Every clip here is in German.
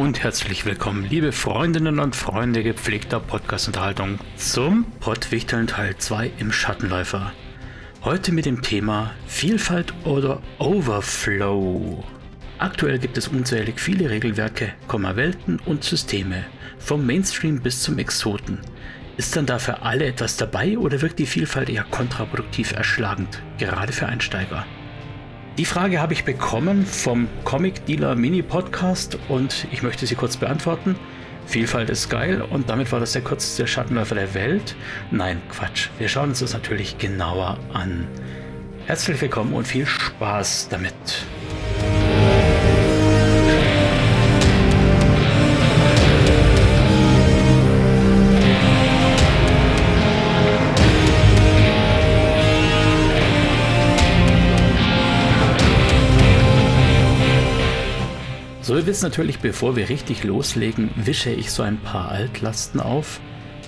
Und herzlich willkommen, liebe Freundinnen und Freunde gepflegter Podcast-Unterhaltung zum Pottwichteln Teil 2 im Schattenläufer. Heute mit dem Thema Vielfalt oder Overflow. Aktuell gibt es unzählig viele Regelwerke, Welten und Systeme, vom Mainstream bis zum Exoten. Ist dann da für alle etwas dabei oder wirkt die Vielfalt eher kontraproduktiv erschlagend, gerade für Einsteiger? Die Frage habe ich bekommen vom Comic Dealer Mini Podcast und ich möchte sie kurz beantworten. Vielfalt ist geil und damit war das der kürzeste Schattenläufer der Welt. Nein, Quatsch. Wir schauen uns das natürlich genauer an. Herzlich willkommen und viel Spaß damit. Wisst natürlich, bevor wir richtig loslegen, wische ich so ein paar Altlasten auf.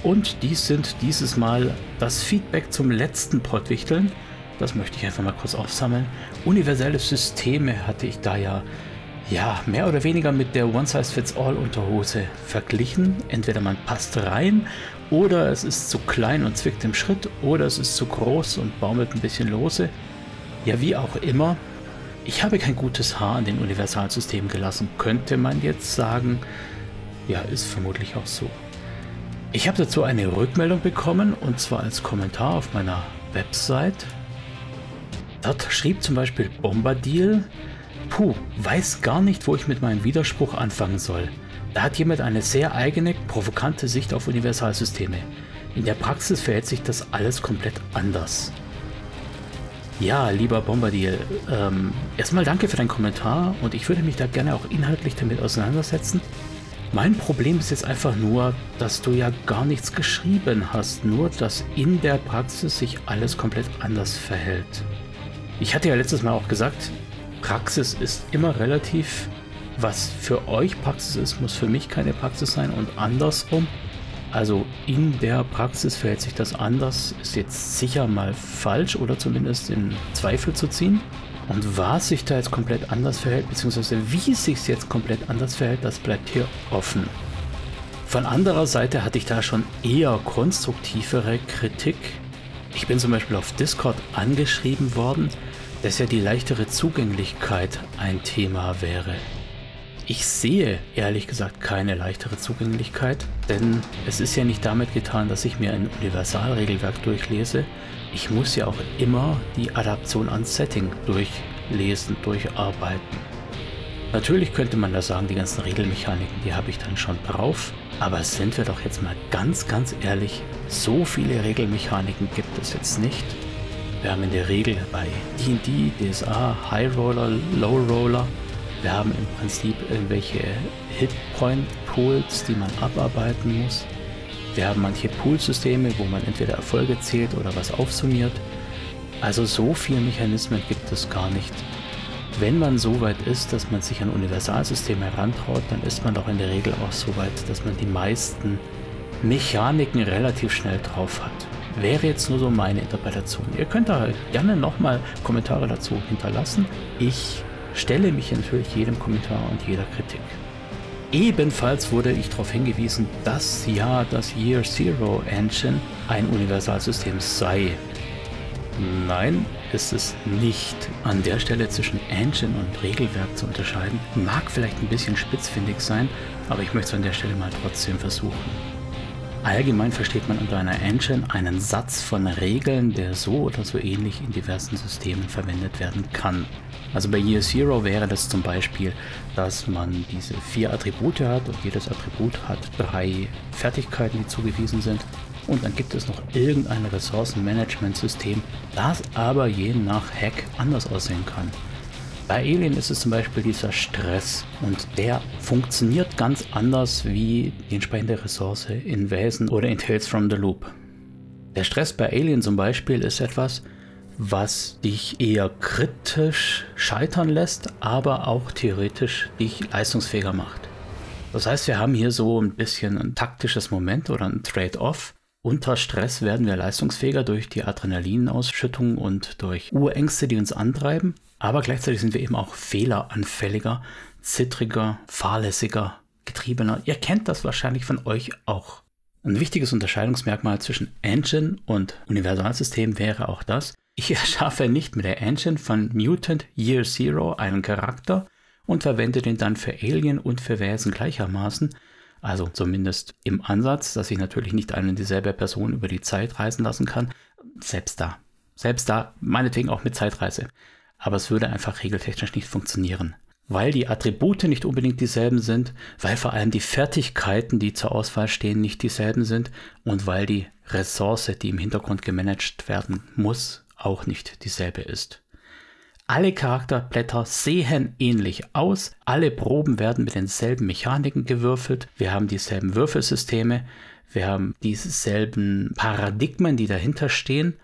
Und dies sind dieses Mal das Feedback zum letzten Pottwichteln. Das möchte ich einfach mal kurz aufsammeln. Universelle Systeme hatte ich da ja, ja, mehr oder weniger mit der One-Size-Fits-All-Unterhose verglichen. Entweder man passt rein oder es ist zu klein und zwickt im Schritt oder es ist zu groß und baumelt ein bisschen lose. Ja, wie auch immer, ich habe kein gutes Haar an den Universalsystemen gelassen, könnte man jetzt sagen. Ja, ist vermutlich auch so. Ich habe dazu eine Rückmeldung bekommen und zwar als Kommentar auf meiner Website. Dort schrieb zum Beispiel Bombadil, Puh, weiß gar nicht, wo ich mit meinem Widerspruch anfangen soll. Da hat jemand eine sehr eigene, provokante Sicht auf Universalsysteme. In der Praxis verhält sich das alles komplett anders. Ja, lieber Bombardier, ähm, erstmal danke für deinen Kommentar und ich würde mich da gerne auch inhaltlich damit auseinandersetzen. Mein Problem ist jetzt einfach nur, dass du ja gar nichts geschrieben hast, nur dass in der Praxis sich alles komplett anders verhält. Ich hatte ja letztes Mal auch gesagt, Praxis ist immer relativ. Was für euch Praxis ist, muss für mich keine Praxis sein und andersrum. Also in der Praxis verhält sich das anders, ist jetzt sicher mal falsch oder zumindest in Zweifel zu ziehen. Und was sich da jetzt komplett anders verhält, beziehungsweise wie es sich jetzt komplett anders verhält, das bleibt hier offen. Von anderer Seite hatte ich da schon eher konstruktivere Kritik. Ich bin zum Beispiel auf Discord angeschrieben worden, dass ja die leichtere Zugänglichkeit ein Thema wäre. Ich sehe ehrlich gesagt keine leichtere Zugänglichkeit, denn es ist ja nicht damit getan, dass ich mir ein Universalregelwerk durchlese. Ich muss ja auch immer die Adaption ans Setting durchlesen, durcharbeiten. Natürlich könnte man da sagen, die ganzen Regelmechaniken, die habe ich dann schon drauf. Aber sind wir doch jetzt mal ganz, ganz ehrlich, so viele Regelmechaniken gibt es jetzt nicht. Wir haben in der Regel bei D&D, DSA, High Roller, Low Roller wir haben im Prinzip irgendwelche Hitpoint-Pools, die man abarbeiten muss. Wir haben manche Poolsysteme, wo man entweder Erfolge zählt oder was aufsummiert. Also so viele Mechanismen gibt es gar nicht. Wenn man so weit ist, dass man sich an Universalsysteme herantraut, dann ist man doch in der Regel auch so weit, dass man die meisten Mechaniken relativ schnell drauf hat. Wäre jetzt nur so meine Interpretation. Ihr könnt da gerne nochmal Kommentare dazu hinterlassen. Ich stelle mich natürlich jedem Kommentar und jeder Kritik. Ebenfalls wurde ich darauf hingewiesen, dass ja das Year Zero Engine ein Universalsystem sei. Nein, ist es nicht. An der Stelle zwischen Engine und Regelwerk zu unterscheiden, mag vielleicht ein bisschen spitzfindig sein, aber ich möchte es an der Stelle mal trotzdem versuchen. Allgemein versteht man unter einer Engine einen Satz von Regeln, der so oder so ähnlich in diversen Systemen verwendet werden kann. Also bei Year Zero wäre das zum Beispiel, dass man diese vier Attribute hat und jedes Attribut hat drei Fertigkeiten, die zugewiesen sind. Und dann gibt es noch irgendein Ressourcenmanagementsystem, das aber je nach Hack anders aussehen kann. Bei Alien ist es zum Beispiel dieser Stress und der funktioniert ganz anders wie die entsprechende Ressource in Wesen oder in Tales from the Loop. Der Stress bei Alien zum Beispiel ist etwas, was dich eher kritisch scheitern lässt, aber auch theoretisch dich leistungsfähiger macht. Das heißt, wir haben hier so ein bisschen ein taktisches Moment oder ein Trade-off. Unter Stress werden wir leistungsfähiger durch die Adrenalinausschüttung und durch Urängste, die uns antreiben. Aber gleichzeitig sind wir eben auch fehleranfälliger, zittriger, fahrlässiger, getriebener. Ihr kennt das wahrscheinlich von euch auch. Ein wichtiges Unterscheidungsmerkmal zwischen Engine und Universalsystem wäre auch das, ich erschaffe nicht mit der Engine von Mutant Year Zero einen Charakter und verwende den dann für Alien und für Wesen gleichermaßen. Also zumindest im Ansatz, dass ich natürlich nicht eine und dieselbe Person über die Zeit reisen lassen kann. Selbst da. Selbst da, meinetwegen auch mit Zeitreise. Aber es würde einfach regeltechnisch nicht funktionieren. Weil die Attribute nicht unbedingt dieselben sind, weil vor allem die Fertigkeiten, die zur Auswahl stehen, nicht dieselben sind und weil die Ressource, die im Hintergrund gemanagt werden muss, auch nicht dieselbe ist. Alle Charakterblätter sehen ähnlich aus, alle Proben werden mit denselben Mechaniken gewürfelt, wir haben dieselben Würfelsysteme, wir haben dieselben Paradigmen, die dahinter stehen,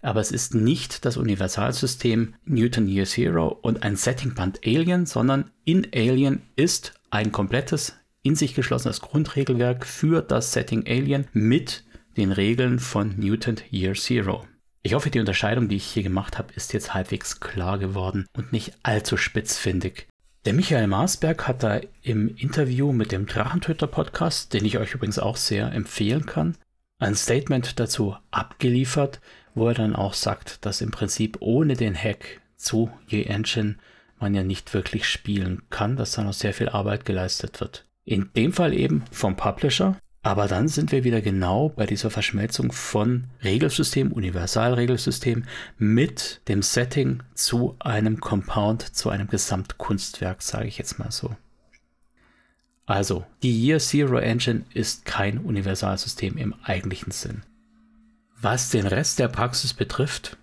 aber es ist nicht das Universalsystem Newton Year Zero und ein Settingband Alien, sondern in Alien ist ein komplettes, in sich geschlossenes Grundregelwerk für das Setting Alien mit den Regeln von Newton Year Zero. Ich hoffe, die Unterscheidung, die ich hier gemacht habe, ist jetzt halbwegs klar geworden und nicht allzu spitzfindig. Der Michael Marsberg hat da im Interview mit dem Drachentöter-Podcast, den ich euch übrigens auch sehr empfehlen kann, ein Statement dazu abgeliefert, wo er dann auch sagt, dass im Prinzip ohne den Hack zu Ye Engine man ja nicht wirklich spielen kann, dass da noch sehr viel Arbeit geleistet wird. In dem Fall eben vom Publisher, aber dann sind wir wieder genau bei dieser Verschmelzung von Regelsystem, Universalregelsystem mit dem Setting zu einem Compound, zu einem Gesamtkunstwerk, sage ich jetzt mal so. Also, die Year Zero Engine ist kein Universalsystem im eigentlichen Sinn. Was den Rest der Praxis betrifft,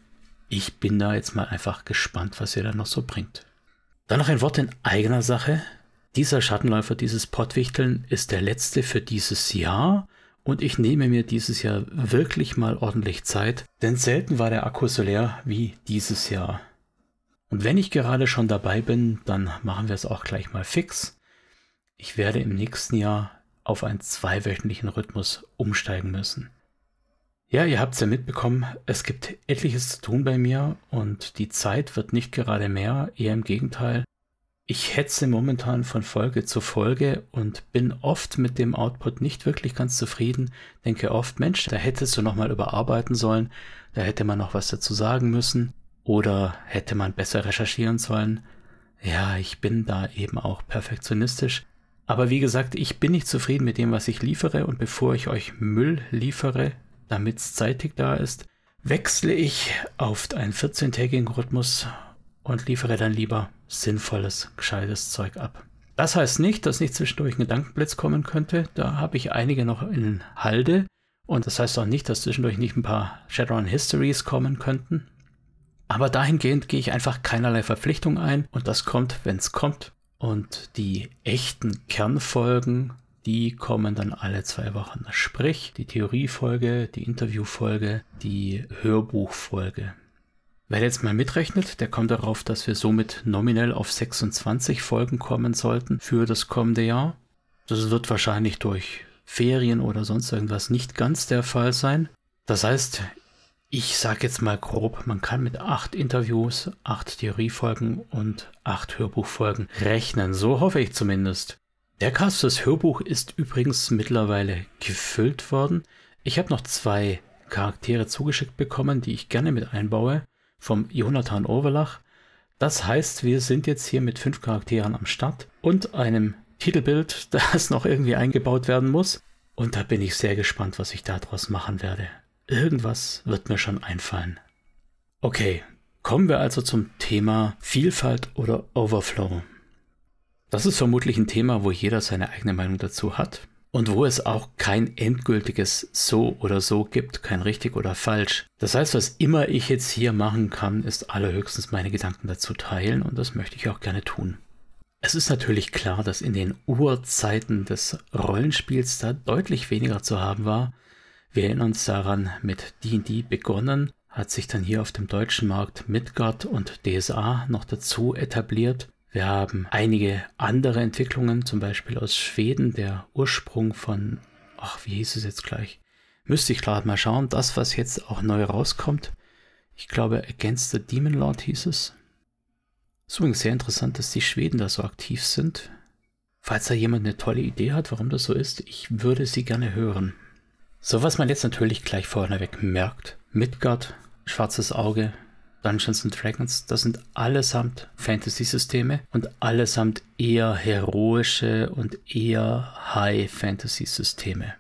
ich bin da jetzt mal einfach gespannt, was ihr da noch so bringt. Dann noch ein Wort in eigener Sache. Dieser Schattenläufer, dieses Pottwichteln ist der letzte für dieses Jahr und ich nehme mir dieses Jahr wirklich mal ordentlich Zeit, denn selten war der Akku so leer wie dieses Jahr. Und wenn ich gerade schon dabei bin, dann machen wir es auch gleich mal fix. Ich werde im nächsten Jahr auf einen zweiwöchentlichen Rhythmus umsteigen müssen. Ja, ihr habt es ja mitbekommen, es gibt etliches zu tun bei mir und die Zeit wird nicht gerade mehr, eher im Gegenteil. Ich hetze momentan von Folge zu Folge und bin oft mit dem Output nicht wirklich ganz zufrieden. Denke oft, Mensch, da hättest du nochmal überarbeiten sollen, da hätte man noch was dazu sagen müssen oder hätte man besser recherchieren sollen. Ja, ich bin da eben auch perfektionistisch. Aber wie gesagt, ich bin nicht zufrieden mit dem, was ich liefere und bevor ich euch Müll liefere, damit es zeitig da ist, wechsle ich auf einen 14-tägigen Rhythmus und liefere dann lieber sinnvolles, gescheites Zeug ab. Das heißt nicht, dass nicht zwischendurch ein Gedankenblitz kommen könnte. Da habe ich einige noch in Halde. Und das heißt auch nicht, dass zwischendurch nicht ein paar Shadowrun Histories kommen könnten. Aber dahingehend gehe ich einfach keinerlei Verpflichtung ein und das kommt, wenn es kommt. Und die echten Kernfolgen, die kommen dann alle zwei Wochen. Sprich, die Theoriefolge, die Interviewfolge, die Hörbuchfolge. Wer jetzt mal mitrechnet, der kommt darauf, dass wir somit nominell auf 26 Folgen kommen sollten für das kommende Jahr. Das wird wahrscheinlich durch Ferien oder sonst irgendwas nicht ganz der Fall sein. Das heißt, ich sage jetzt mal grob, man kann mit acht Interviews, acht Theoriefolgen und acht Hörbuchfolgen rechnen. So hoffe ich zumindest. Der Cast fürs Hörbuch ist übrigens mittlerweile gefüllt worden. Ich habe noch zwei Charaktere zugeschickt bekommen, die ich gerne mit einbaue vom Jonathan Overlach. Das heißt, wir sind jetzt hier mit fünf Charakteren am Start und einem Titelbild, das noch irgendwie eingebaut werden muss. Und da bin ich sehr gespannt, was ich daraus machen werde. Irgendwas wird mir schon einfallen. Okay, kommen wir also zum Thema Vielfalt oder Overflow. Das ist vermutlich ein Thema, wo jeder seine eigene Meinung dazu hat und wo es auch kein endgültiges so oder so gibt, kein richtig oder falsch. Das heißt, was immer ich jetzt hier machen kann, ist allerhöchstens meine Gedanken dazu teilen und das möchte ich auch gerne tun. Es ist natürlich klar, dass in den Urzeiten des Rollenspiels da deutlich weniger zu haben war. Wir erinnern uns daran, mit D&D begonnen, hat sich dann hier auf dem deutschen Markt Midgard und DSA noch dazu etabliert wir haben einige andere Entwicklungen, zum Beispiel aus Schweden, der Ursprung von, ach, wie hieß es jetzt gleich? Müsste ich gerade mal schauen, das, was jetzt auch neu rauskommt. Ich glaube, Against the Demon Lord hieß es. Ist übrigens sehr interessant, dass die Schweden da so aktiv sind. Falls da jemand eine tolle Idee hat, warum das so ist, ich würde sie gerne hören. So, was man jetzt natürlich gleich vorneweg merkt. Midgard, Schwarzes Auge, Dungeons and Dragons, das sind allesamt Fantasy-Systeme und allesamt eher heroische und eher High-Fantasy-Systeme.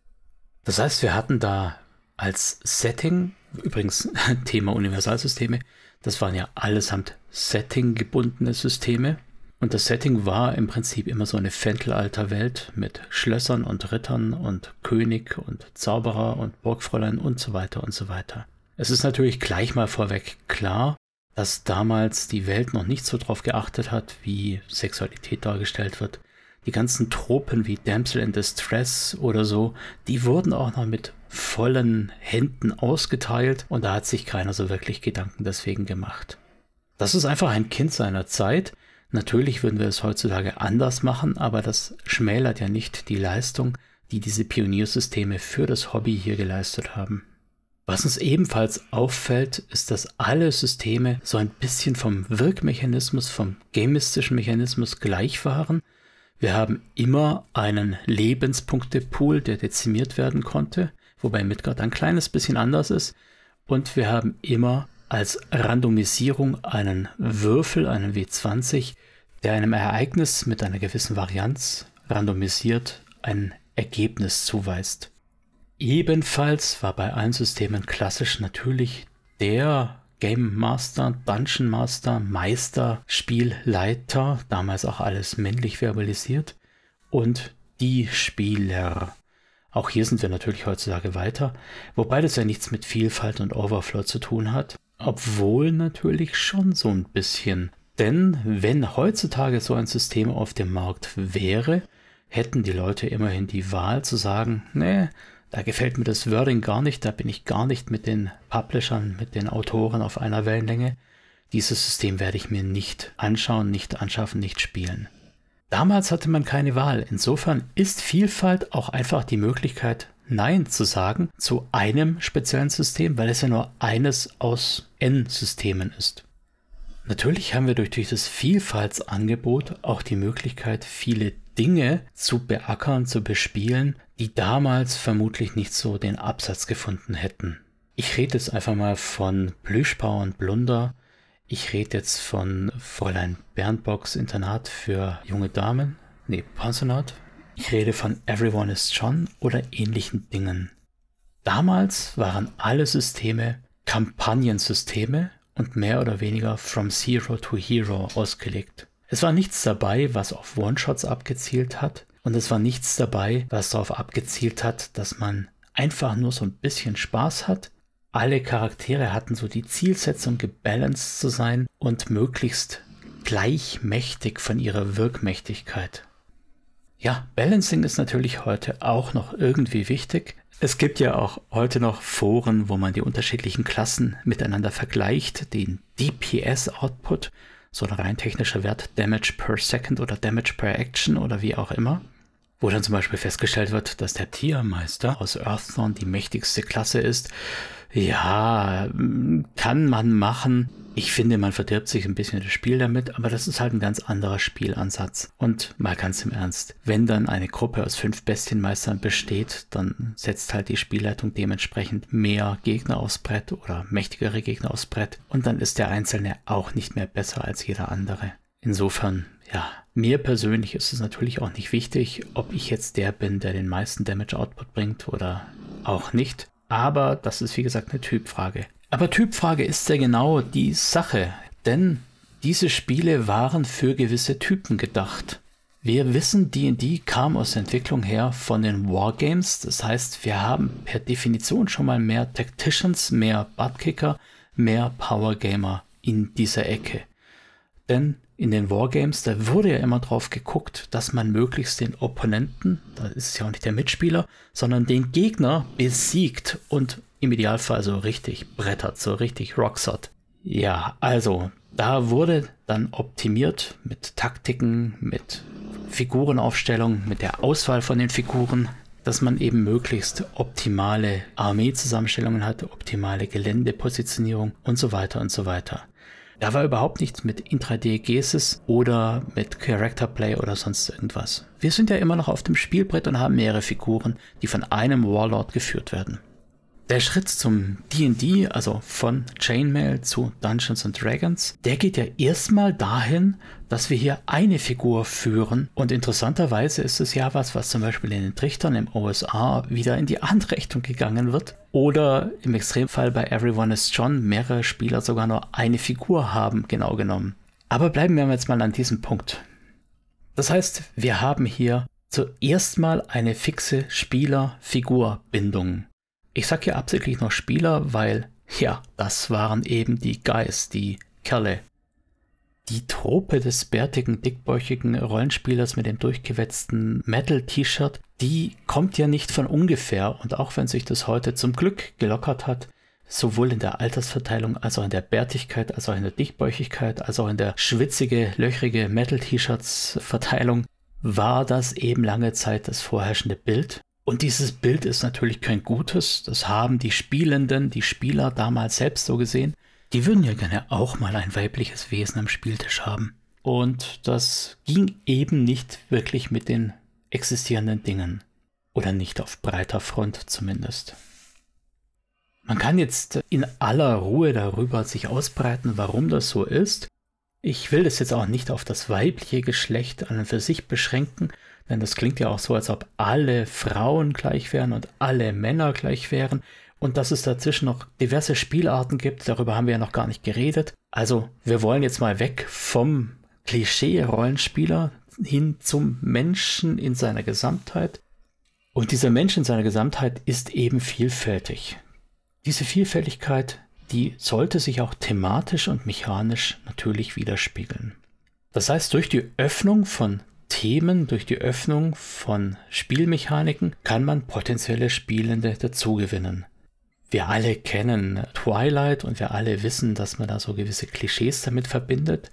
Das heißt, wir hatten da als Setting, übrigens Thema Universalsysteme, das waren ja allesamt Setting-gebundene Systeme. Und das Setting war im Prinzip immer so eine Fentelalter-Welt mit Schlössern und Rittern und König und Zauberer und Burgfräulein und so weiter und so weiter. Es ist natürlich gleich mal vorweg klar, dass damals die Welt noch nicht so drauf geachtet hat, wie Sexualität dargestellt wird. Die ganzen Tropen wie Damsel in Distress oder so, die wurden auch noch mit vollen Händen ausgeteilt und da hat sich keiner so wirklich Gedanken deswegen gemacht. Das ist einfach ein Kind seiner Zeit. Natürlich würden wir es heutzutage anders machen, aber das schmälert ja nicht die Leistung, die diese Pioniersysteme für das Hobby hier geleistet haben. Was uns ebenfalls auffällt, ist, dass alle Systeme so ein bisschen vom Wirkmechanismus, vom gamistischen Mechanismus gleich waren. Wir haben immer einen Lebenspunktepool, der dezimiert werden konnte, wobei Midgard ein kleines bisschen anders ist. Und wir haben immer als Randomisierung einen Würfel, einen W20, der einem Ereignis mit einer gewissen Varianz randomisiert ein Ergebnis zuweist. Ebenfalls war bei allen Systemen klassisch natürlich der Game Master, Dungeon Master, Meister, Spielleiter, damals auch alles männlich verbalisiert, und die Spieler. Auch hier sind wir natürlich heutzutage weiter, wobei das ja nichts mit Vielfalt und Overflow zu tun hat, obwohl natürlich schon so ein bisschen. Denn wenn heutzutage so ein System auf dem Markt wäre, hätten die Leute immerhin die Wahl zu sagen, nee, da gefällt mir das Wording gar nicht, da bin ich gar nicht mit den Publishern, mit den Autoren auf einer Wellenlänge. Dieses System werde ich mir nicht anschauen, nicht anschaffen, nicht spielen. Damals hatte man keine Wahl. Insofern ist Vielfalt auch einfach die Möglichkeit, Nein zu sagen zu einem speziellen System, weil es ja nur eines aus N-Systemen ist. Natürlich haben wir durch dieses Vielfaltsangebot auch die Möglichkeit, viele Dinge zu beackern, zu bespielen, die damals vermutlich nicht so den Absatz gefunden hätten. Ich rede jetzt einfach mal von Plüschbau und Blunder. Ich rede jetzt von Fräulein Bernbocks Internat für junge Damen. Nee, Pensionat. Ich rede von Everyone is John oder ähnlichen Dingen. Damals waren alle Systeme Kampagnensysteme und mehr oder weniger from Zero to Hero ausgelegt. Es war nichts dabei, was auf One-Shots abgezielt hat. Und es war nichts dabei, was darauf abgezielt hat, dass man einfach nur so ein bisschen Spaß hat. Alle Charaktere hatten so die Zielsetzung, gebalanced zu sein und möglichst gleichmächtig von ihrer Wirkmächtigkeit. Ja, Balancing ist natürlich heute auch noch irgendwie wichtig. Es gibt ja auch heute noch Foren, wo man die unterschiedlichen Klassen miteinander vergleicht, den DPS-Output so ein rein technischer Wert, Damage per Second oder Damage per Action oder wie auch immer, wo dann zum Beispiel festgestellt wird, dass der Tiermeister aus Earthdawn die mächtigste Klasse ist. Ja, kann man machen, ich finde, man verdirbt sich ein bisschen das Spiel damit, aber das ist halt ein ganz anderer Spielansatz. Und mal ganz im Ernst, wenn dann eine Gruppe aus fünf Bestienmeistern besteht, dann setzt halt die Spielleitung dementsprechend mehr Gegner aufs Brett oder mächtigere Gegner aufs Brett und dann ist der Einzelne auch nicht mehr besser als jeder andere. Insofern, ja, mir persönlich ist es natürlich auch nicht wichtig, ob ich jetzt der bin, der den meisten Damage Output bringt oder auch nicht. Aber das ist wie gesagt eine Typfrage. Aber Typfrage ist ja genau die Sache, denn diese Spiele waren für gewisse Typen gedacht. Wir wissen, D&D kam aus der Entwicklung her von den Wargames, das heißt, wir haben per Definition schon mal mehr Tacticians, mehr Buttkicker, mehr Powergamer in dieser Ecke. Denn in den Wargames, da wurde ja immer drauf geguckt, dass man möglichst den Opponenten, da ist es ja auch nicht der Mitspieler, sondern den Gegner besiegt und im Idealfall so richtig brettert, so richtig rocksot. Ja, also da wurde dann optimiert mit Taktiken, mit Figurenaufstellung, mit der Auswahl von den Figuren, dass man eben möglichst optimale Armeezusammenstellungen hat, optimale Geländepositionierung und so weiter und so weiter. Da war überhaupt nichts mit Intra-D-Gesis oder mit Character Play oder sonst irgendwas. Wir sind ja immer noch auf dem Spielbrett und haben mehrere Figuren, die von einem Warlord geführt werden. Der Schritt zum D&D, also von Chainmail zu Dungeons and Dragons, der geht ja erstmal dahin, dass wir hier eine Figur führen. Und interessanterweise ist es ja was, was zum Beispiel in den Trichtern im OSA wieder in die andere Richtung gegangen wird. Oder im Extremfall bei Everyone is John mehrere Spieler sogar nur eine Figur haben, genau genommen. Aber bleiben wir jetzt mal an diesem Punkt. Das heißt, wir haben hier zuerst mal eine fixe Spieler-Figur-Bindung. Ich sage hier absichtlich noch Spieler, weil, ja, das waren eben die Guys, die Kerle. Die Trope des bärtigen, dickbäuchigen Rollenspielers mit dem durchgewetzten Metal-T-Shirt, die kommt ja nicht von ungefähr. Und auch wenn sich das heute zum Glück gelockert hat, sowohl in der Altersverteilung als auch in der Bärtigkeit, als auch in der Dichtbäuchigkeit, als auch in der schwitzige, löchrige Metal-T-Shirts-Verteilung, war das eben lange Zeit das vorherrschende Bild. Und dieses Bild ist natürlich kein gutes. Das haben die Spielenden, die Spieler damals selbst so gesehen. Die würden ja gerne auch mal ein weibliches Wesen am Spieltisch haben. Und das ging eben nicht wirklich mit den existierenden Dingen. Oder nicht auf breiter Front zumindest. Man kann jetzt in aller Ruhe darüber sich ausbreiten, warum das so ist. Ich will das jetzt auch nicht auf das weibliche Geschlecht an und für sich beschränken, denn das klingt ja auch so, als ob alle Frauen gleich wären und alle Männer gleich wären. Und dass es dazwischen noch diverse Spielarten gibt, darüber haben wir ja noch gar nicht geredet. Also wir wollen jetzt mal weg vom Klischee-Rollenspieler hin zum Menschen in seiner Gesamtheit. Und dieser Mensch in seiner Gesamtheit ist eben vielfältig. Diese Vielfältigkeit, die sollte sich auch thematisch und mechanisch natürlich widerspiegeln. Das heißt, durch die Öffnung von Themen, durch die Öffnung von Spielmechaniken kann man potenzielle Spielende dazugewinnen. Wir alle kennen Twilight und wir alle wissen, dass man da so gewisse Klischees damit verbindet.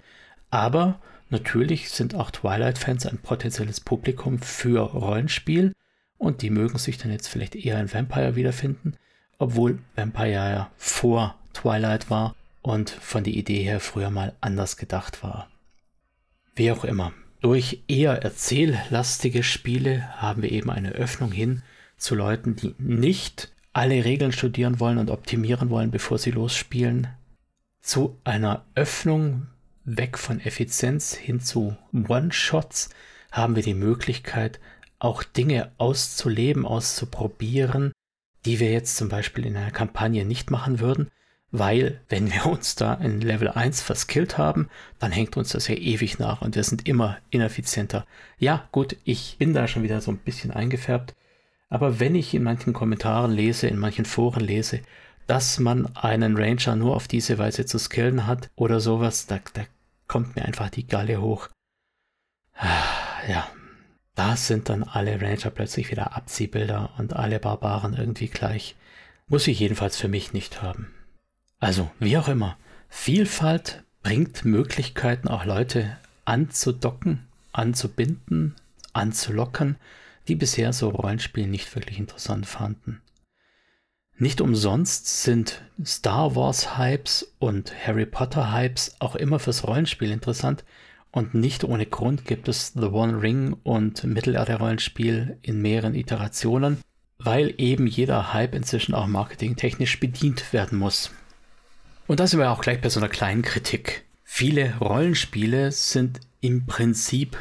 Aber natürlich sind auch Twilight-Fans ein potenzielles Publikum für Rollenspiel und die mögen sich dann jetzt vielleicht eher in Vampire wiederfinden, obwohl Vampire ja vor Twilight war und von der Idee her früher mal anders gedacht war. Wie auch immer, durch eher erzähllastige Spiele haben wir eben eine Öffnung hin zu Leuten, die nicht alle Regeln studieren wollen und optimieren wollen, bevor sie losspielen, zu einer Öffnung weg von Effizienz hin zu One-Shots haben wir die Möglichkeit, auch Dinge auszuleben, auszuprobieren, die wir jetzt zum Beispiel in einer Kampagne nicht machen würden, weil wenn wir uns da in Level 1 verskillt haben, dann hängt uns das ja ewig nach und wir sind immer ineffizienter. Ja, gut, ich bin da schon wieder so ein bisschen eingefärbt, aber wenn ich in manchen Kommentaren lese, in manchen Foren lese, dass man einen Ranger nur auf diese Weise zu skillen hat oder sowas, da, da kommt mir einfach die Galle hoch. Ja, da sind dann alle Ranger plötzlich wieder Abziehbilder und alle Barbaren irgendwie gleich. Muss ich jedenfalls für mich nicht haben. Also, wie auch immer, Vielfalt bringt Möglichkeiten, auch Leute anzudocken, anzubinden, anzulocken, die bisher so Rollenspiele nicht wirklich interessant fanden. Nicht umsonst sind Star Wars Hypes und Harry Potter Hypes auch immer fürs Rollenspiel interessant und nicht ohne Grund gibt es The One Ring und Mittelalter-Rollenspiel in mehreren Iterationen, weil eben jeder Hype inzwischen auch marketingtechnisch bedient werden muss. Und da sind wir auch gleich bei so einer kleinen Kritik. Viele Rollenspiele sind im Prinzip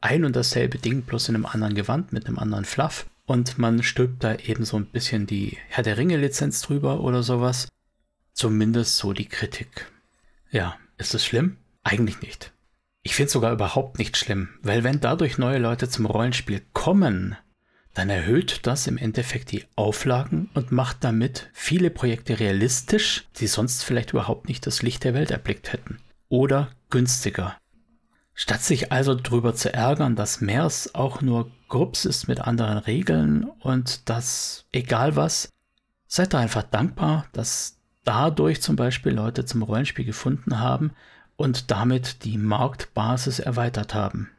ein und dasselbe Ding, bloß in einem anderen Gewand, mit einem anderen Fluff. Und man stülpt da eben so ein bisschen die Herr der Ringe-Lizenz drüber oder sowas. Zumindest so die Kritik. Ja, ist es schlimm? Eigentlich nicht. Ich finde es sogar überhaupt nicht schlimm, weil wenn dadurch neue Leute zum Rollenspiel kommen, dann erhöht das im Endeffekt die Auflagen und macht damit viele Projekte realistisch, die sonst vielleicht überhaupt nicht das Licht der Welt erblickt hätten. Oder günstiger. Statt sich also darüber zu ärgern, dass MERS auch nur Grups ist mit anderen Regeln und dass egal was, seid da einfach dankbar, dass dadurch zum Beispiel Leute zum Rollenspiel gefunden haben und damit die Marktbasis erweitert haben.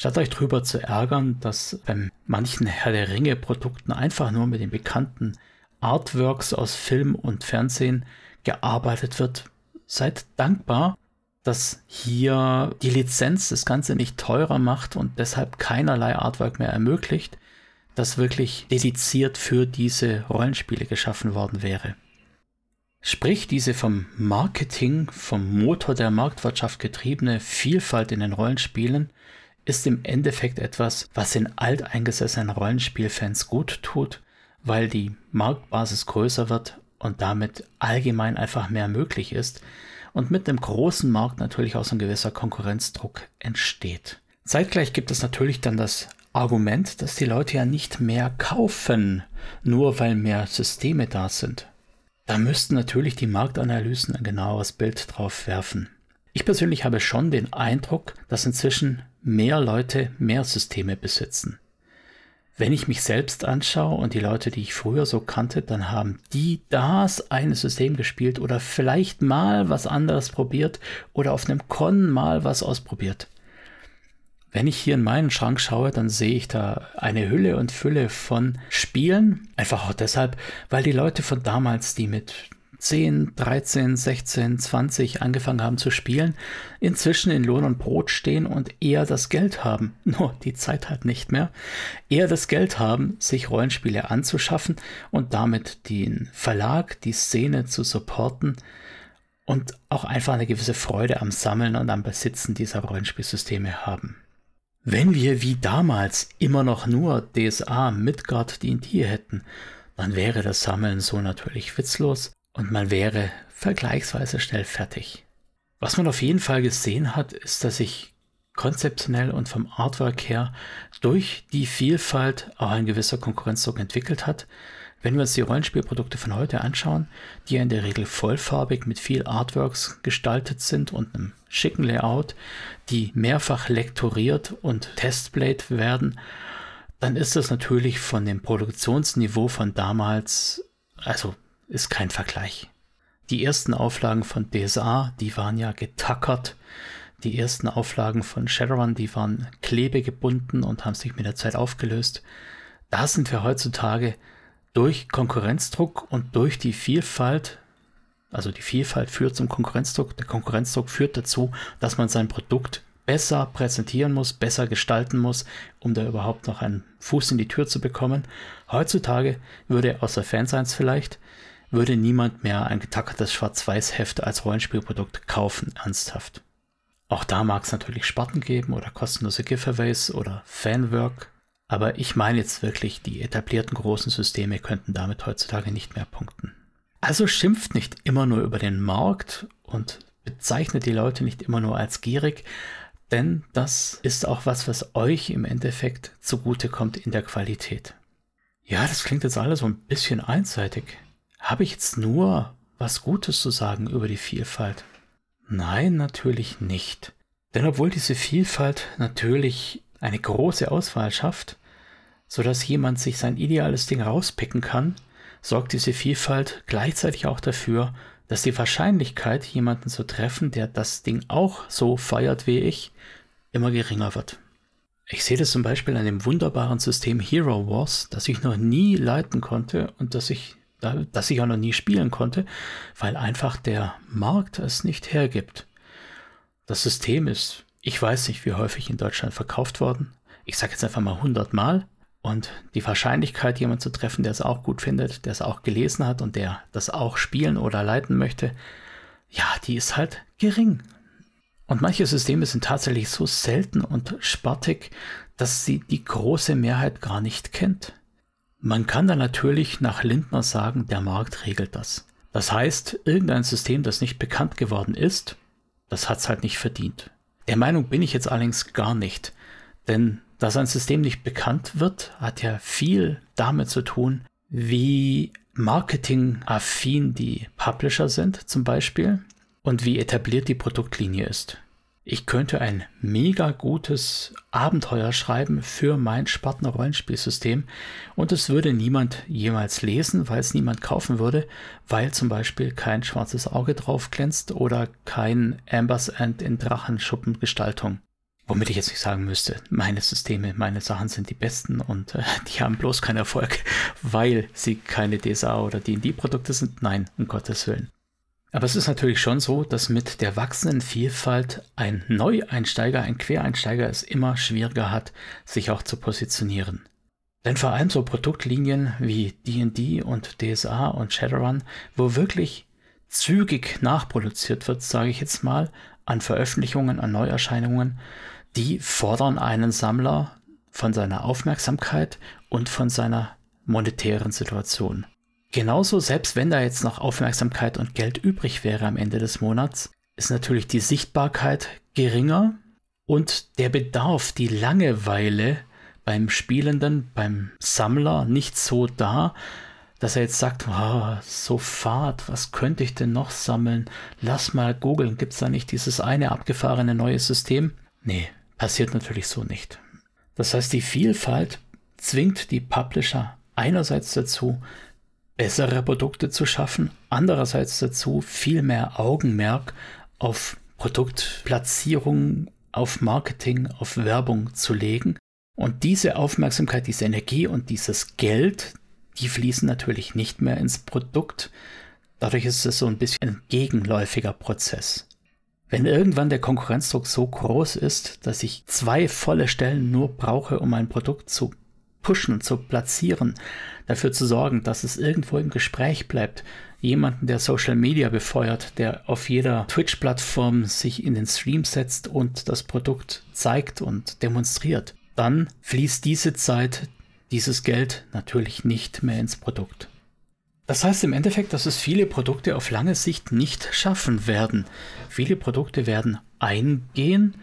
Statt euch drüber zu ärgern, dass bei manchen Herr der Ringe Produkten einfach nur mit den bekannten Artworks aus Film und Fernsehen gearbeitet wird, seid dankbar, dass hier die Lizenz das Ganze nicht teurer macht und deshalb keinerlei Artwork mehr ermöglicht, das wirklich dediziert für diese Rollenspiele geschaffen worden wäre. Sprich, diese vom Marketing, vom Motor der Marktwirtschaft getriebene Vielfalt in den Rollenspielen ist im Endeffekt etwas, was den alteingesessenen Rollenspielfans gut tut, weil die Marktbasis größer wird und damit allgemein einfach mehr möglich ist und mit dem großen Markt natürlich auch so ein gewisser Konkurrenzdruck entsteht. Zeitgleich gibt es natürlich dann das Argument, dass die Leute ja nicht mehr kaufen, nur weil mehr Systeme da sind. Da müssten natürlich die Marktanalysen ein genaueres Bild drauf werfen. Ich persönlich habe schon den Eindruck, dass inzwischen mehr Leute mehr Systeme besitzen. Wenn ich mich selbst anschaue und die Leute, die ich früher so kannte, dann haben die das eine System gespielt oder vielleicht mal was anderes probiert oder auf einem Con mal was ausprobiert. Wenn ich hier in meinen Schrank schaue, dann sehe ich da eine Hülle und Fülle von Spielen. Einfach auch deshalb, weil die Leute von damals, die mit 10, 13, 16, 20 angefangen haben zu spielen, inzwischen in Lohn und Brot stehen und eher das Geld haben, nur die Zeit halt nicht mehr, eher das Geld haben, sich Rollenspiele anzuschaffen und damit den Verlag, die Szene zu supporten und auch einfach eine gewisse Freude am Sammeln und am Besitzen dieser Rollenspielsysteme haben. Wenn wir wie damals immer noch nur DSA, Midgard, D&D hätten, dann wäre das Sammeln so natürlich witzlos und man wäre vergleichsweise schnell fertig. Was man auf jeden Fall gesehen hat, ist, dass sich konzeptionell und vom Artwork her durch die Vielfalt auch ein gewisser Konkurrenzdruck entwickelt hat, wenn wir uns die Rollenspielprodukte von heute anschauen, die ja in der Regel vollfarbig mit viel Artworks gestaltet sind und einem schicken Layout, die mehrfach lektoriert und testplayed werden, dann ist das natürlich von dem Produktionsniveau von damals, also ist kein Vergleich. Die ersten Auflagen von DSA, die waren ja getackert. Die ersten Auflagen von Shadowrun, die waren klebegebunden und haben sich mit der Zeit aufgelöst. Da sind wir heutzutage durch Konkurrenzdruck und durch die Vielfalt, also die Vielfalt führt zum Konkurrenzdruck, der Konkurrenzdruck führt dazu, dass man sein Produkt besser präsentieren muss, besser gestalten muss, um da überhaupt noch einen Fuß in die Tür zu bekommen. Heutzutage würde außer Fanseins vielleicht, würde niemand mehr ein getackertes Schwarz-Weiß-Heft als Rollenspielprodukt kaufen, ernsthaft. Auch da mag es natürlich Sparten geben oder kostenlose Giveaways oder Fanwork, aber ich meine jetzt wirklich, die etablierten großen Systeme könnten damit heutzutage nicht mehr punkten. Also schimpft nicht immer nur über den Markt und bezeichnet die Leute nicht immer nur als gierig, denn das ist auch was, was euch im Endeffekt zugutekommt in der Qualität. Ja, das klingt jetzt alles so ein bisschen einseitig. Habe ich jetzt nur was Gutes zu sagen über die Vielfalt? Nein, natürlich nicht. Denn obwohl diese Vielfalt natürlich eine große Auswahl schafft, sodass jemand sich sein ideales Ding rauspicken kann, sorgt diese Vielfalt gleichzeitig auch dafür, dass die Wahrscheinlichkeit, jemanden zu treffen, der das Ding auch so feiert wie ich, immer geringer wird. Ich sehe das zum Beispiel an dem wunderbaren System Hero Wars, das ich noch nie leiten konnte und das ich, das ich auch noch nie spielen konnte, weil einfach der Markt es nicht hergibt. Das System ist, ich weiß nicht, wie häufig in Deutschland verkauft worden. Ich sage jetzt einfach mal 100 Mal. Und die Wahrscheinlichkeit, jemanden zu treffen, der es auch gut findet, der es auch gelesen hat und der das auch spielen oder leiten möchte, ja, die ist halt gering. Und manche Systeme sind tatsächlich so selten und spartig, dass sie die große Mehrheit gar nicht kennt. Man kann dann natürlich nach Lindner sagen, der Markt regelt das. Das heißt, irgendein System, das nicht bekannt geworden ist, das hat es halt nicht verdient. Der Meinung bin ich jetzt allerdings gar nicht, denn dass ein System nicht bekannt wird, hat ja viel damit zu tun, wie marketingaffin die Publisher sind zum Beispiel und wie etabliert die Produktlinie ist. Ich könnte ein mega gutes Abenteuer schreiben für mein Spartner Rollenspielsystem und es würde niemand jemals lesen, weil es niemand kaufen würde, weil zum Beispiel kein schwarzes Auge drauf glänzt oder kein Ambers End in Drachenschuppengestaltung. Womit ich jetzt nicht sagen müsste, meine Systeme, meine Sachen sind die besten und äh, die haben bloß keinen Erfolg, weil sie keine DSA oder D&D-Produkte sind. Nein, um Gottes Willen. Aber es ist natürlich schon so, dass mit der wachsenden Vielfalt ein Neueinsteiger, ein Quereinsteiger es immer schwieriger hat, sich auch zu positionieren. Denn vor allem so Produktlinien wie D&D und DSA und Shadowrun, wo wirklich zügig nachproduziert wird, sage ich jetzt mal, an Veröffentlichungen, an Neuerscheinungen, die fordern einen Sammler von seiner Aufmerksamkeit und von seiner monetären Situation. Genauso, selbst wenn da jetzt noch Aufmerksamkeit und Geld übrig wäre am Ende des Monats, ist natürlich die Sichtbarkeit geringer und der Bedarf, die Langeweile beim Spielenden, beim Sammler nicht so da, dass er jetzt sagt, oh, so fad, was könnte ich denn noch sammeln? Lass mal googeln, gibt es da nicht dieses eine abgefahrene neue System? Nee, passiert natürlich so nicht. Das heißt, die Vielfalt zwingt die Publisher einerseits dazu, bessere Produkte zu schaffen, andererseits dazu, viel mehr Augenmerk auf Produktplatzierung, auf Marketing, auf Werbung zu legen. Und diese Aufmerksamkeit, diese Energie und dieses Geld, die fließen natürlich nicht mehr ins Produkt. Dadurch ist es so ein bisschen ein gegenläufiger Prozess. Wenn irgendwann der Konkurrenzdruck so groß ist, dass ich zwei volle Stellen nur brauche, um ein Produkt zu pushen, zu platzieren, dafür zu sorgen, dass es irgendwo im Gespräch bleibt, jemanden, der Social Media befeuert, der auf jeder Twitch-Plattform sich in den Stream setzt und das Produkt zeigt und demonstriert, dann fließt diese Zeit, dieses Geld natürlich nicht mehr ins Produkt. Das heißt im Endeffekt, dass es viele Produkte auf lange Sicht nicht schaffen werden. Viele Produkte werden eingehen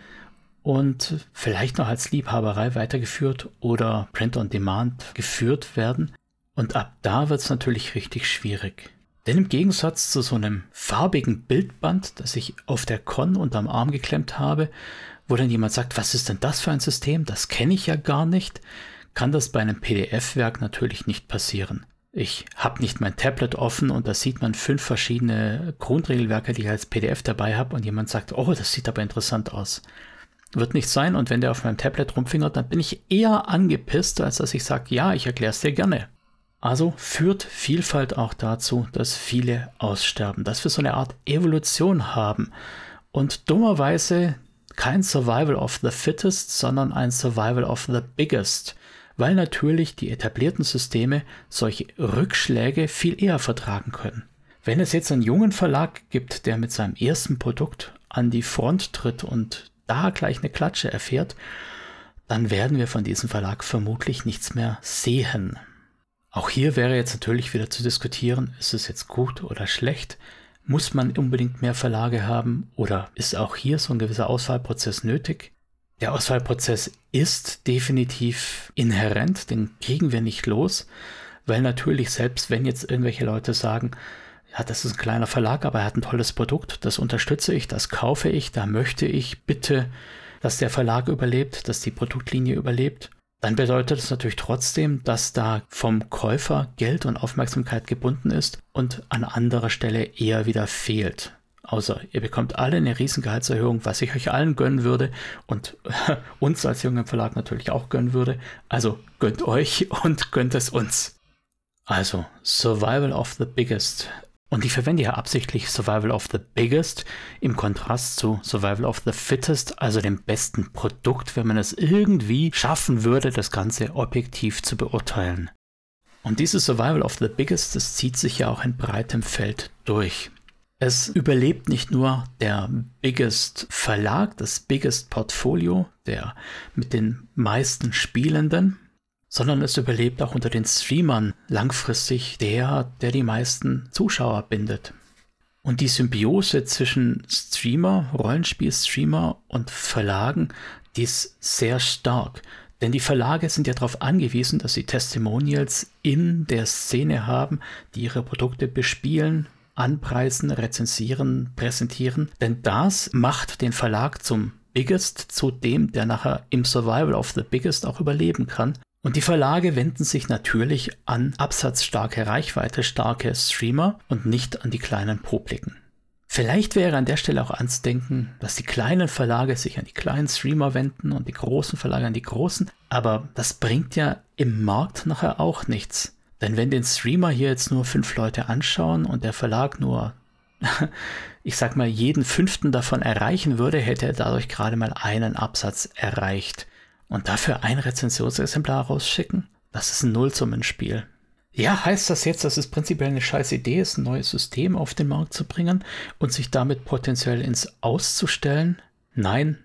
und vielleicht noch als Liebhaberei weitergeführt oder Print on Demand geführt werden. Und ab da wird es natürlich richtig schwierig. Denn im Gegensatz zu so einem farbigen Bildband, das ich auf der Con unterm Arm geklemmt habe, wo dann jemand sagt, was ist denn das für ein System? Das kenne ich ja gar nicht kann das bei einem PDF-Werk natürlich nicht passieren. Ich habe nicht mein Tablet offen und da sieht man fünf verschiedene Grundregelwerke, die ich als PDF dabei habe und jemand sagt, oh, das sieht aber interessant aus. Wird nicht sein und wenn der auf meinem Tablet rumfingert, dann bin ich eher angepisst, als dass ich sage, ja, ich erkläre es dir gerne. Also führt Vielfalt auch dazu, dass viele aussterben, dass wir so eine Art Evolution haben und dummerweise kein Survival of the Fittest, sondern ein Survival of the Biggest weil natürlich die etablierten Systeme solche Rückschläge viel eher vertragen können. Wenn es jetzt einen jungen Verlag gibt, der mit seinem ersten Produkt an die Front tritt und da gleich eine Klatsche erfährt, dann werden wir von diesem Verlag vermutlich nichts mehr sehen. Auch hier wäre jetzt natürlich wieder zu diskutieren, ist es jetzt gut oder schlecht? Muss man unbedingt mehr Verlage haben oder ist auch hier so ein gewisser Auswahlprozess nötig? Der Auswahlprozess ist definitiv inhärent, den kriegen wir nicht los, weil natürlich selbst wenn jetzt irgendwelche Leute sagen, ja, das ist ein kleiner Verlag, aber er hat ein tolles Produkt, das unterstütze ich, das kaufe ich, da möchte ich bitte, dass der Verlag überlebt, dass die Produktlinie überlebt, dann bedeutet es natürlich trotzdem, dass da vom Käufer Geld und Aufmerksamkeit gebunden ist und an anderer Stelle eher wieder fehlt. Außer ihr bekommt alle eine riesen Gehaltserhöhung, was ich euch allen gönnen würde und uns als jungen Verlag natürlich auch gönnen würde. Also gönnt euch und gönnt es uns. Also Survival of the Biggest. Und ich verwende hier absichtlich Survival of the Biggest im Kontrast zu Survival of the Fittest, also dem besten Produkt, wenn man es irgendwie schaffen würde, das Ganze objektiv zu beurteilen. Und dieses Survival of the Biggest, das zieht sich ja auch in breitem Feld durch. Es überlebt nicht nur der Biggest Verlag, das Biggest Portfolio, der mit den meisten Spielenden, sondern es überlebt auch unter den Streamern langfristig der, der die meisten Zuschauer bindet. Und die Symbiose zwischen Streamer, Rollenspiel-Streamer und Verlagen, die ist sehr stark. Denn die Verlage sind ja darauf angewiesen, dass sie Testimonials in der Szene haben, die ihre Produkte bespielen, anpreisen, rezensieren, präsentieren. Denn das macht den Verlag zum Biggest, zu dem, der nachher im Survival of the Biggest auch überleben kann. Und die Verlage wenden sich natürlich an absatzstarke, Reichweite starke Streamer und nicht an die kleinen Publiken. Vielleicht wäre an der Stelle auch anzudenken, dass die kleinen Verlage sich an die kleinen Streamer wenden und die großen Verlage an die großen, aber das bringt ja im Markt nachher auch nichts. Denn wenn den Streamer hier jetzt nur fünf Leute anschauen und der Verlag nur ich sag mal, jeden fünften davon erreichen würde, hätte er dadurch gerade mal einen Absatz erreicht. Und dafür ein Rezensionsexemplar rausschicken? Das ist ein Nullsummenspiel. Ja, heißt das jetzt, dass es prinzipiell eine scheiß Idee ist, ein neues System auf den Markt zu bringen und sich damit potenziell ins Auszustellen? Nein,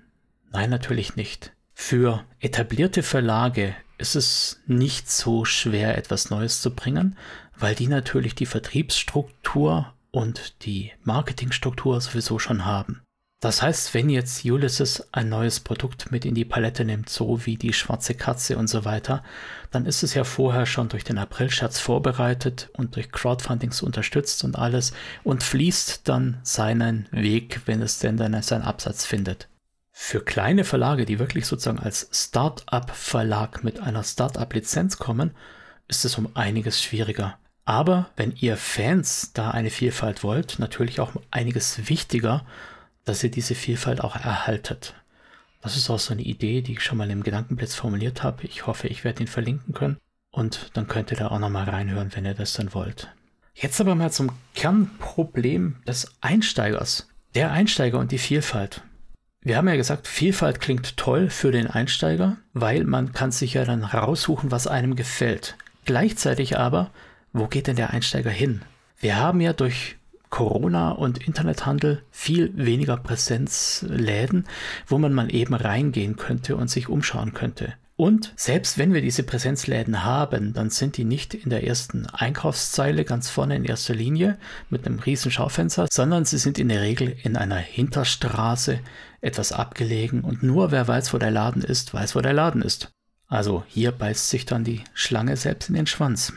nein, natürlich nicht. Für etablierte Verlage ist es nicht so schwer, etwas Neues zu bringen, weil die natürlich die Vertriebsstruktur und die Marketingstruktur sowieso schon haben. Das heißt, wenn jetzt Ulysses ein neues Produkt mit in die Palette nimmt, so wie die schwarze Katze und so weiter, dann ist es ja vorher schon durch den April-Scherz vorbereitet und durch Crowdfundings unterstützt und alles und fließt dann seinen Weg, wenn es denn dann seinen Absatz findet. Für kleine Verlage, die wirklich sozusagen als Start-up-Verlag mit einer Start-up-Lizenz kommen, ist es um einiges schwieriger. Aber wenn ihr Fans da eine Vielfalt wollt, natürlich auch einiges wichtiger, dass ihr diese Vielfalt auch erhaltet. Das ist auch so eine Idee, die ich schon mal im Gedankenblitz formuliert habe. Ich hoffe, ich werde ihn verlinken können. Und dann könnt ihr da auch nochmal reinhören, wenn ihr das dann wollt. Jetzt aber mal zum Kernproblem des Einsteigers. Der Einsteiger und die Vielfalt. Wir haben ja gesagt, Vielfalt klingt toll für den Einsteiger, weil man kann sich ja dann raussuchen, was einem gefällt. Gleichzeitig aber, wo geht denn der Einsteiger hin? Wir haben ja durch Corona und Internethandel viel weniger Präsenzläden, wo man mal eben reingehen könnte und sich umschauen könnte. Und selbst wenn wir diese Präsenzläden haben, dann sind die nicht in der ersten Einkaufszeile ganz vorne in erster Linie mit einem riesen Schaufenster, sondern sie sind in der Regel in einer Hinterstraße etwas abgelegen und nur wer weiß, wo der Laden ist, weiß, wo der Laden ist. Also hier beißt sich dann die Schlange selbst in den Schwanz.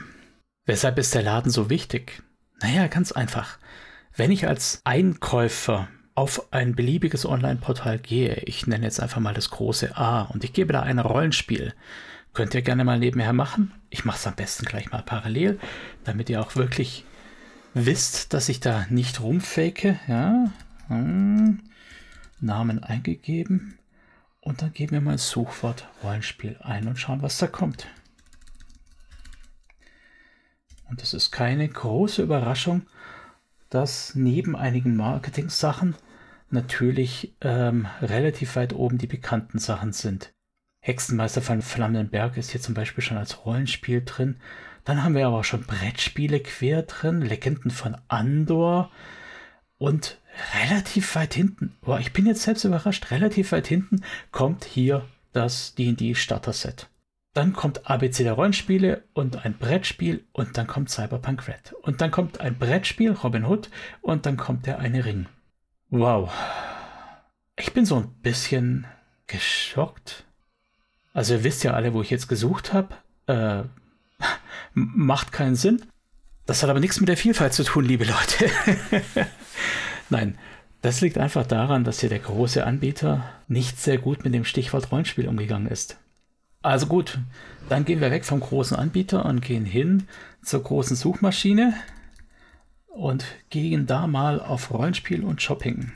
Weshalb ist der Laden so wichtig? Naja, ganz einfach. Wenn ich als Einkäufer auf ein beliebiges Online-Portal gehe, ich nenne jetzt einfach mal das große A und ich gebe da ein Rollenspiel, könnt ihr gerne mal nebenher machen. Ich mache es am besten gleich mal parallel, damit ihr auch wirklich wisst, dass ich da nicht rumfake. Ja, hm. Namen eingegeben und dann geben wir mal das Suchwort Rollenspiel ein und schauen, was da kommt. Und es ist keine große Überraschung, dass neben einigen Marketing-Sachen natürlich ähm, relativ weit oben die bekannten Sachen sind. Hexenmeister von Flammenberg ist hier zum Beispiel schon als Rollenspiel drin. Dann haben wir aber auch schon Brettspiele quer drin, Legenden von Andor und relativ weit hinten, boah, ich bin jetzt selbst überrascht, relativ weit hinten kommt hier das D&D Starter Set. Dann kommt ABC der Rollenspiele und ein Brettspiel und dann kommt Cyberpunk Red. Und dann kommt ein Brettspiel, Robin Hood, und dann kommt der eine Ring. Wow. Ich bin so ein bisschen geschockt. Also ihr wisst ja alle, wo ich jetzt gesucht habe. Äh, macht keinen Sinn. Das hat aber nichts mit der Vielfalt zu tun, liebe Leute. Nein, das liegt einfach daran, dass hier der große Anbieter nicht sehr gut mit dem Stichwort Rollenspiel umgegangen ist. Also gut, dann gehen wir weg vom großen Anbieter und gehen hin zur großen Suchmaschine und gehen da mal auf Rollenspiel und Shopping.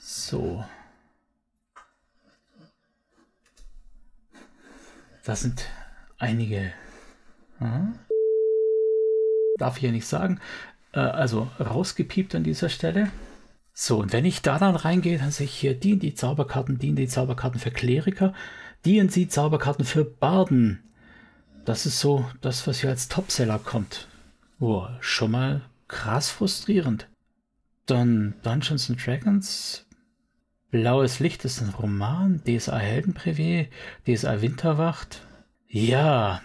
So. Das sind einige. Hm? Darf ich ja nicht sagen. Äh, also rausgepiept an dieser Stelle. So, und wenn ich da dann reingehe, dann sehe ich hier die die Zauberkarten, die die Zauberkarten für Kleriker, die die Zauberkarten für Barden. Das ist so das, was hier als Topseller kommt. Oh, schon mal krass frustrierend. Dann Dungeons and Dragons. Blaues Licht ist ein Roman. DSA Heldenprivé. DSA Winterwacht. Ja.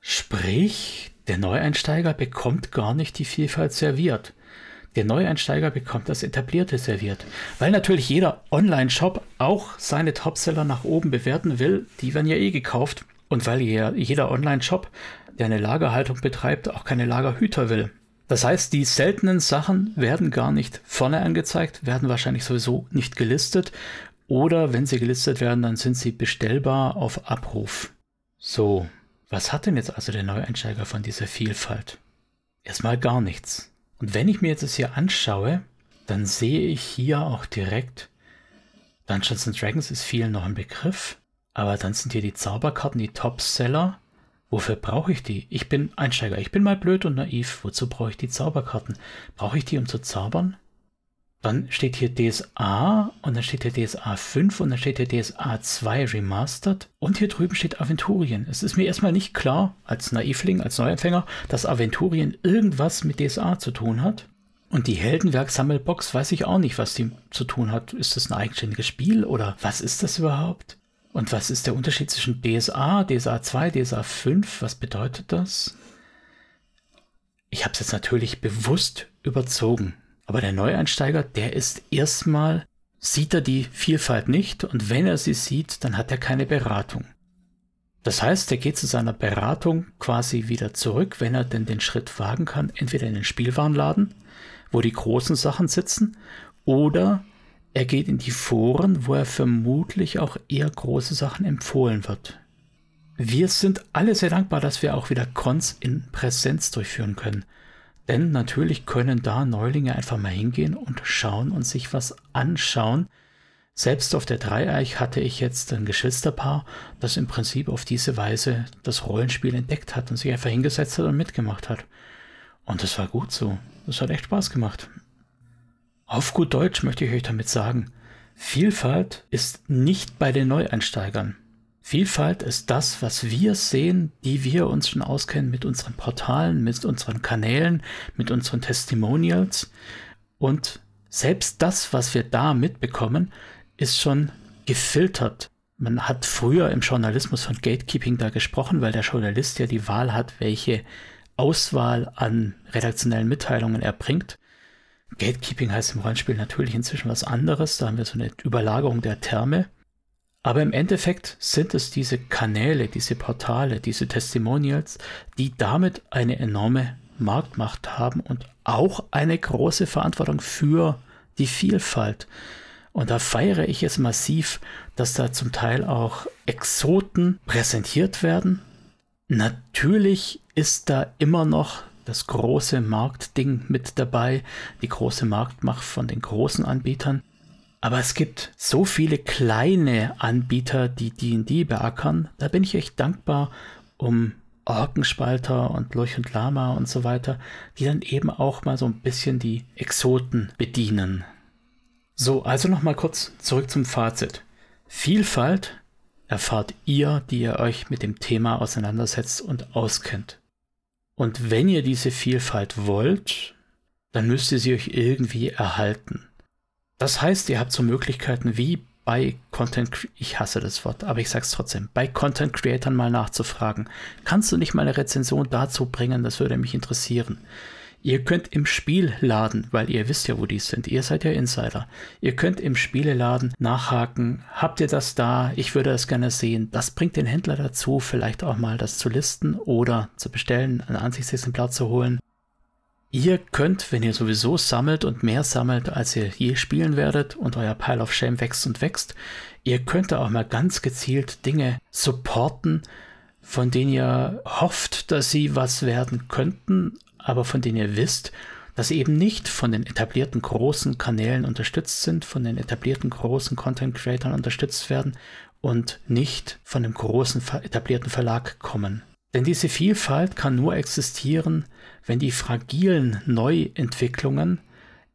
Sprich, der Neueinsteiger bekommt gar nicht die Vielfalt serviert. Der Neueinsteiger bekommt das Etablierte serviert. Weil natürlich jeder Online-Shop auch seine Topseller nach oben bewerten will, die werden ja eh gekauft. Und weil jeder Online-Shop, der eine Lagerhaltung betreibt, auch keine Lagerhüter will. Das heißt, die seltenen Sachen werden gar nicht vorne angezeigt, werden wahrscheinlich sowieso nicht gelistet. Oder wenn sie gelistet werden, dann sind sie bestellbar auf Abruf. So, was hat denn jetzt also der Neueinsteiger von dieser Vielfalt? Erstmal gar nichts. Und wenn ich mir jetzt das hier anschaue, dann sehe ich hier auch direkt, Dungeons and Dragons ist vielen noch ein Begriff, aber dann sind hier die Zauberkarten, die Topseller, Wofür brauche ich die? Ich bin Einsteiger, ich bin mal blöd und naiv. Wozu brauche ich die Zauberkarten? Brauche ich die, um zu zaubern? Dann steht hier DSA und dann steht hier DSA 5 und dann steht hier DSA 2 Remastered und hier drüben steht Aventurien. Es ist mir erstmal nicht klar, als Naivling, als Neuempfänger, dass Aventurien irgendwas mit DSA zu tun hat. Und die Heldenwerk-Sammelbox weiß ich auch nicht, was die zu tun hat. Ist das ein eigenständiges Spiel oder was ist das überhaupt? Und was ist der Unterschied zwischen DSA, DSA 2, DSA 5? Was bedeutet das? Ich habe es jetzt natürlich bewusst überzogen. Aber der Neueinsteiger, der ist erstmal, sieht er die Vielfalt nicht und wenn er sie sieht, dann hat er keine Beratung. Das heißt, er geht zu seiner Beratung quasi wieder zurück, wenn er denn den Schritt wagen kann, entweder in den Spielwarenladen, wo die großen Sachen sitzen, oder er geht in die Foren, wo er vermutlich auch eher große Sachen empfohlen wird. Wir sind alle sehr dankbar, dass wir auch wieder Cons in Präsenz durchführen können. Denn natürlich können da Neulinge einfach mal hingehen und schauen und sich was anschauen. Selbst auf der Dreieich hatte ich jetzt ein Geschwisterpaar, das im Prinzip auf diese Weise das Rollenspiel entdeckt hat und sich einfach hingesetzt hat und mitgemacht hat. Und das war gut so. Das hat echt Spaß gemacht. Auf gut Deutsch möchte ich euch damit sagen, Vielfalt ist nicht bei den Neueinsteigern. Vielfalt ist das, was wir sehen, die wir uns schon auskennen mit unseren Portalen, mit unseren Kanälen, mit unseren Testimonials. Und selbst das, was wir da mitbekommen, ist schon gefiltert. Man hat früher im Journalismus von Gatekeeping da gesprochen, weil der Journalist ja die Wahl hat, welche Auswahl an redaktionellen Mitteilungen er bringt. Gatekeeping heißt im Rollenspiel natürlich inzwischen was anderes. Da haben wir so eine Überlagerung der Terme. Aber im Endeffekt sind es diese Kanäle, diese Portale, diese Testimonials, die damit eine enorme Marktmacht haben und auch eine große Verantwortung für die Vielfalt. Und da feiere ich es massiv, dass da zum Teil auch Exoten präsentiert werden. Natürlich ist da immer noch das große Marktding mit dabei, die große Marktmacht von den großen Anbietern. Aber es gibt so viele kleine Anbieter, die D&D beackern. Da bin ich echt dankbar um Orkenspalter und Lurch und Lama und so weiter, die dann eben auch mal so ein bisschen die Exoten bedienen. So, also nochmal kurz zurück zum Fazit. Vielfalt erfahrt ihr, die ihr euch mit dem Thema auseinandersetzt und auskennt. Und wenn ihr diese Vielfalt wollt, dann müsst ihr sie euch irgendwie erhalten. Das heißt, ihr habt so Möglichkeiten wie bei Content, ich hasse das Wort, aber ich sag's trotzdem, bei Content Creatern mal nachzufragen. Kannst du nicht mal eine Rezension dazu bringen? Das würde mich interessieren. Ihr könnt im Spielladen, weil ihr wisst ja, wo die sind, ihr seid ja Insider, ihr könnt im Spieleladen nachhaken, habt ihr das da, ich würde das gerne sehen. Das bringt den Händler dazu, vielleicht auch mal das zu listen oder zu bestellen, ein Ansichtsexemplar zu holen. Ihr könnt, wenn ihr sowieso sammelt und mehr sammelt, als ihr je spielen werdet und euer Pile of Shame wächst und wächst, ihr könnt auch mal ganz gezielt Dinge supporten, von denen ihr hofft, dass sie was werden könnten, aber von denen ihr wisst, dass sie eben nicht von den etablierten großen Kanälen unterstützt sind, von den etablierten großen Content Creators unterstützt werden und nicht von dem großen etablierten Verlag kommen. Denn diese Vielfalt kann nur existieren, wenn die fragilen Neuentwicklungen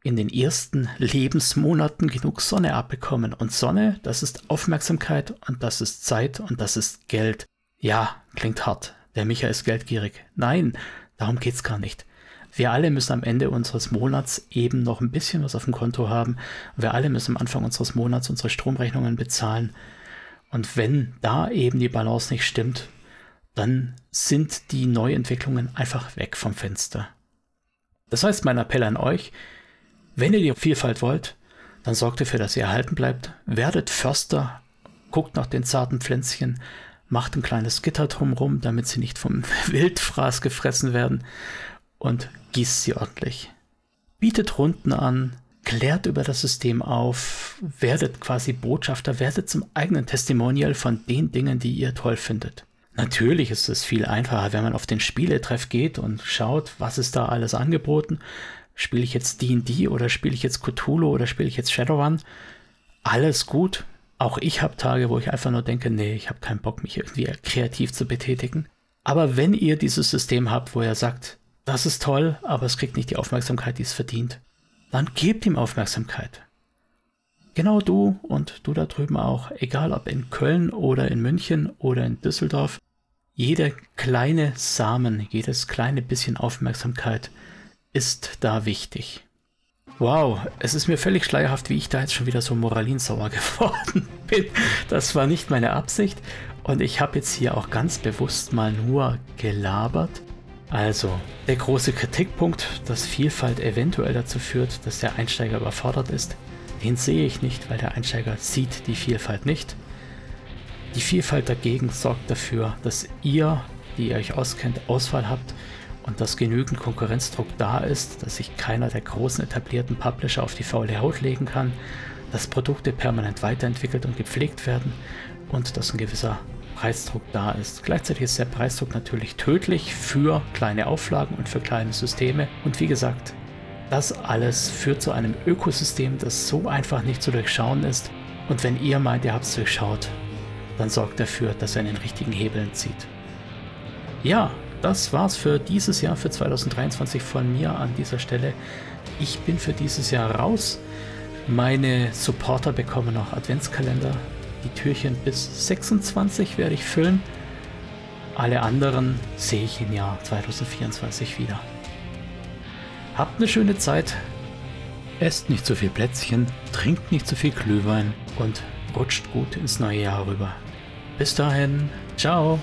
in den ersten Lebensmonaten genug Sonne abbekommen. Und Sonne, das ist Aufmerksamkeit und das ist Zeit und das ist Geld. Ja, klingt hart. Der Micha ist geldgierig. Nein, Darum geht es gar nicht. Wir alle müssen am Ende unseres Monats eben noch ein bisschen was auf dem Konto haben. Wir alle müssen am Anfang unseres Monats unsere Stromrechnungen bezahlen. Und wenn da eben die Balance nicht stimmt, dann sind die Neuentwicklungen einfach weg vom Fenster. Das heißt, mein Appell an euch, wenn ihr die Vielfalt wollt, dann sorgt dafür, dass ihr erhalten bleibt. Werdet Förster, guckt nach den zarten Pflänzchen, macht ein kleines Gitter drumherum, damit sie nicht vom Wildfraß gefressen werden und gießt sie ordentlich. Bietet Runden an, klärt über das System auf, werdet quasi Botschafter, werdet zum eigenen Testimonial von den Dingen, die ihr toll findet. Natürlich ist es viel einfacher, wenn man auf den Spieletreff geht und schaut, was ist da alles angeboten. Spiele ich jetzt D&D oder spiele ich jetzt Cthulhu oder spiele ich jetzt Shadowrun? Alles gut, auch ich habe Tage, wo ich einfach nur denke, nee, ich habe keinen Bock, mich irgendwie kreativ zu betätigen. Aber wenn ihr dieses System habt, wo ihr sagt, das ist toll, aber es kriegt nicht die Aufmerksamkeit, die es verdient, dann gebt ihm Aufmerksamkeit. Genau du und du da drüben auch, egal ob in Köln oder in München oder in Düsseldorf, jeder kleine Samen, jedes kleine bisschen Aufmerksamkeit ist da wichtig. Wow, es ist mir völlig schleierhaft, wie ich da jetzt schon wieder so moralinsauer geworden bin. Das war nicht meine Absicht und ich habe jetzt hier auch ganz bewusst mal nur gelabert. Also, der große Kritikpunkt, dass Vielfalt eventuell dazu führt, dass der Einsteiger überfordert ist, den sehe ich nicht, weil der Einsteiger sieht die Vielfalt nicht. Die Vielfalt dagegen sorgt dafür, dass ihr, die ihr euch auskennt, Auswahl habt und dass genügend Konkurrenzdruck da ist, dass sich keiner der großen etablierten Publisher auf die faule Haut legen kann, dass Produkte permanent weiterentwickelt und gepflegt werden und dass ein gewisser Preisdruck da ist. Gleichzeitig ist der Preisdruck natürlich tödlich für kleine Auflagen und für kleine Systeme. Und wie gesagt, das alles führt zu einem Ökosystem, das so einfach nicht zu durchschauen ist. Und wenn ihr meint, ihr habt es durchschaut, dann sorgt dafür, dass er in den richtigen Hebeln zieht. Ja, das war's für dieses Jahr, für 2023 von mir an dieser Stelle. Ich bin für dieses Jahr raus. Meine Supporter bekommen noch Adventskalender. Die Türchen bis 26 werde ich füllen. Alle anderen sehe ich im Jahr 2024 wieder. Habt eine schöne Zeit. Esst nicht zu viel Plätzchen, trinkt nicht zu viel Glühwein und rutscht gut ins neue Jahr rüber. Bis dahin, ciao.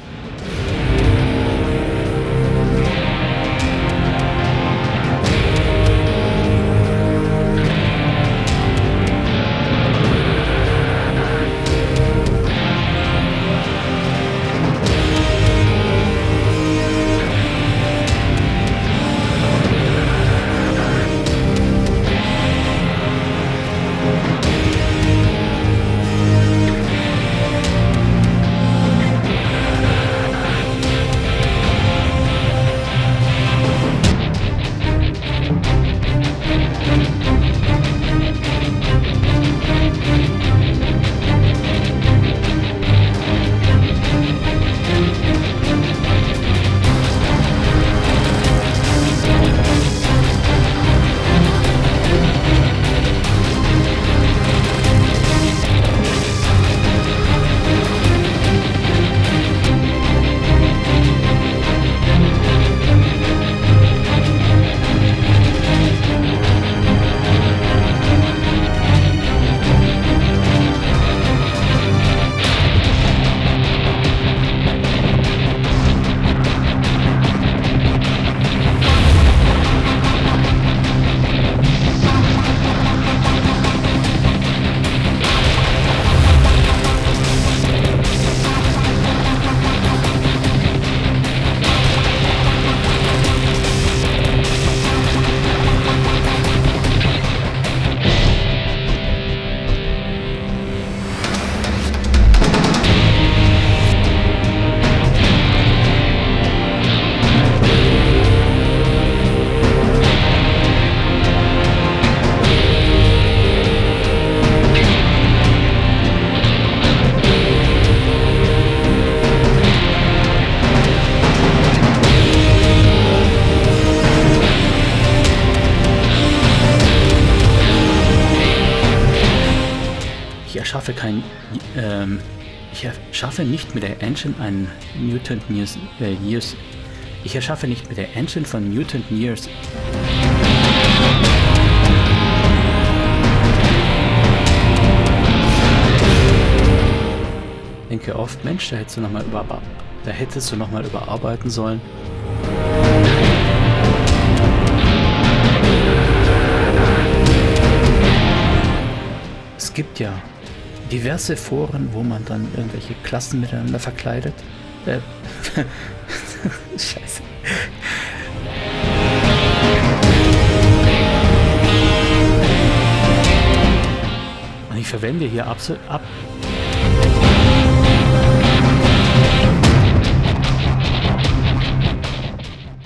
Erschaffe nicht mit der Engine einen Mutant Nears, äh, Years, ich erschaffe nicht mit der Engine von Mutant Years. denke oft, Mensch, da hättest du nochmal über, da hättest du noch mal überarbeiten sollen. Es gibt ja diverse Foren, wo man dann irgendwelche Klassen miteinander verkleidet. Äh, Scheiße. Ich verwende hier absolut ab.